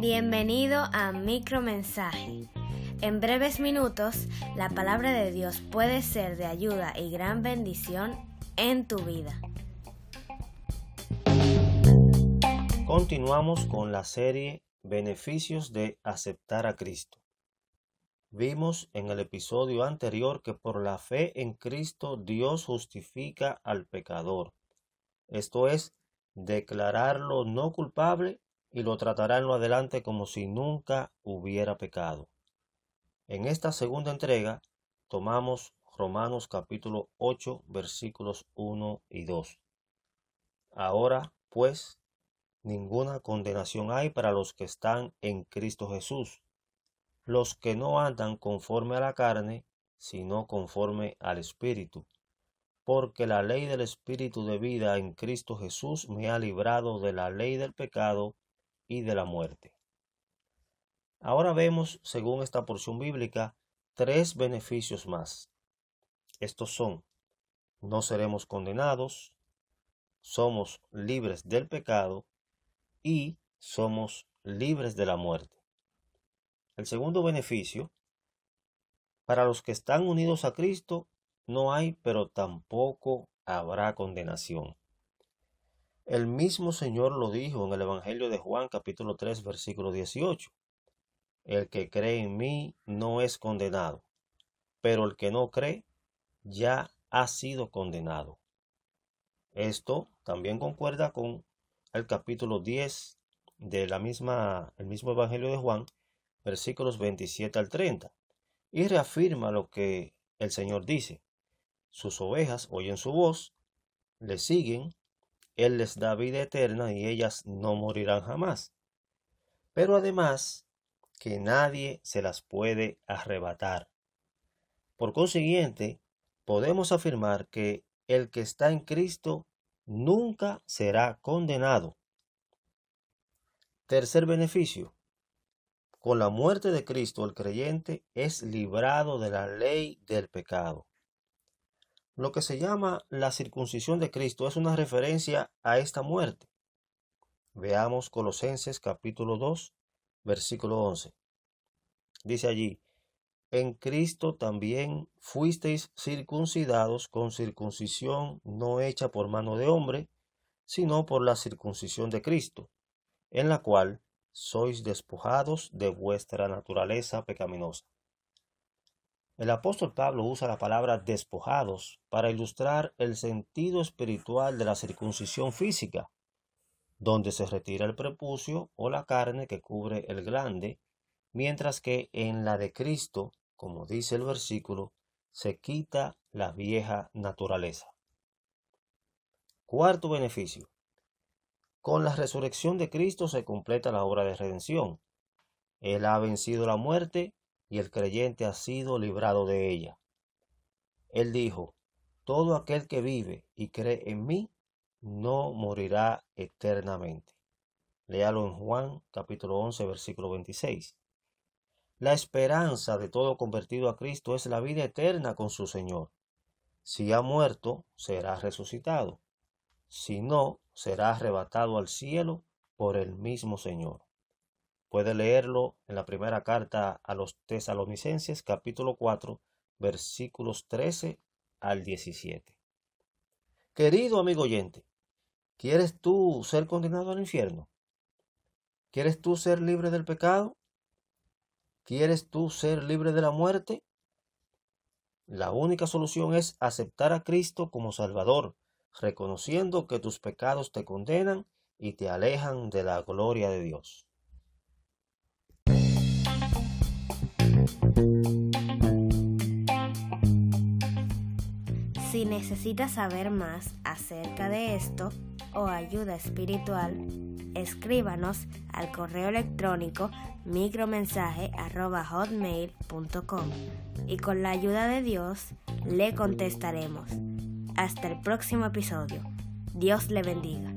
Bienvenido a Micromensaje. En breves minutos, la palabra de Dios puede ser de ayuda y gran bendición en tu vida. Continuamos con la serie Beneficios de aceptar a Cristo. Vimos en el episodio anterior que por la fe en Cristo Dios justifica al pecador. Esto es, declararlo no culpable y lo tratará en lo adelante como si nunca hubiera pecado. En esta segunda entrega tomamos Romanos capítulo 8 versículos 1 y 2. Ahora, pues, ninguna condenación hay para los que están en Cristo Jesús, los que no andan conforme a la carne, sino conforme al Espíritu. Porque la ley del Espíritu de vida en Cristo Jesús me ha librado de la ley del pecado y de la muerte. Ahora vemos, según esta porción bíblica, tres beneficios más. Estos son, no seremos condenados, somos libres del pecado y somos libres de la muerte. El segundo beneficio, para los que están unidos a Cristo, no hay, pero tampoco habrá condenación. El mismo Señor lo dijo en el Evangelio de Juan capítulo 3 versículo 18. El que cree en mí no es condenado, pero el que no cree ya ha sido condenado. Esto también concuerda con el capítulo 10 de la misma, el mismo Evangelio de Juan, versículos 27 al 30, y reafirma lo que el Señor dice. Sus ovejas oyen su voz, le siguen él les da vida eterna y ellas no morirán jamás. Pero además, que nadie se las puede arrebatar. Por consiguiente, podemos afirmar que el que está en Cristo nunca será condenado. Tercer beneficio. Con la muerte de Cristo el creyente es librado de la ley del pecado. Lo que se llama la circuncisión de Cristo es una referencia a esta muerte. Veamos Colosenses capítulo 2, versículo 11. Dice allí, en Cristo también fuisteis circuncidados con circuncisión no hecha por mano de hombre, sino por la circuncisión de Cristo, en la cual sois despojados de vuestra naturaleza pecaminosa. El apóstol Pablo usa la palabra despojados para ilustrar el sentido espiritual de la circuncisión física, donde se retira el prepucio o la carne que cubre el glande, mientras que en la de Cristo, como dice el versículo, se quita la vieja naturaleza. Cuarto beneficio. Con la resurrección de Cristo se completa la obra de redención. Él ha vencido la muerte y el creyente ha sido librado de ella. Él dijo, todo aquel que vive y cree en mí no morirá eternamente. Léalo en Juan capítulo 11 versículo 26. La esperanza de todo convertido a Cristo es la vida eterna con su Señor. Si ha muerto, será resucitado. Si no, será arrebatado al cielo por el mismo Señor. Puede leerlo en la primera carta a los tesalonicenses capítulo 4 versículos 13 al 17. Querido amigo oyente, ¿quieres tú ser condenado al infierno? ¿Quieres tú ser libre del pecado? ¿Quieres tú ser libre de la muerte? La única solución es aceptar a Cristo como Salvador, reconociendo que tus pecados te condenan y te alejan de la gloria de Dios. Si necesitas saber más acerca de esto o ayuda espiritual, escríbanos al correo electrónico micromensaje.hotmail.com y con la ayuda de Dios le contestaremos. Hasta el próximo episodio. Dios le bendiga.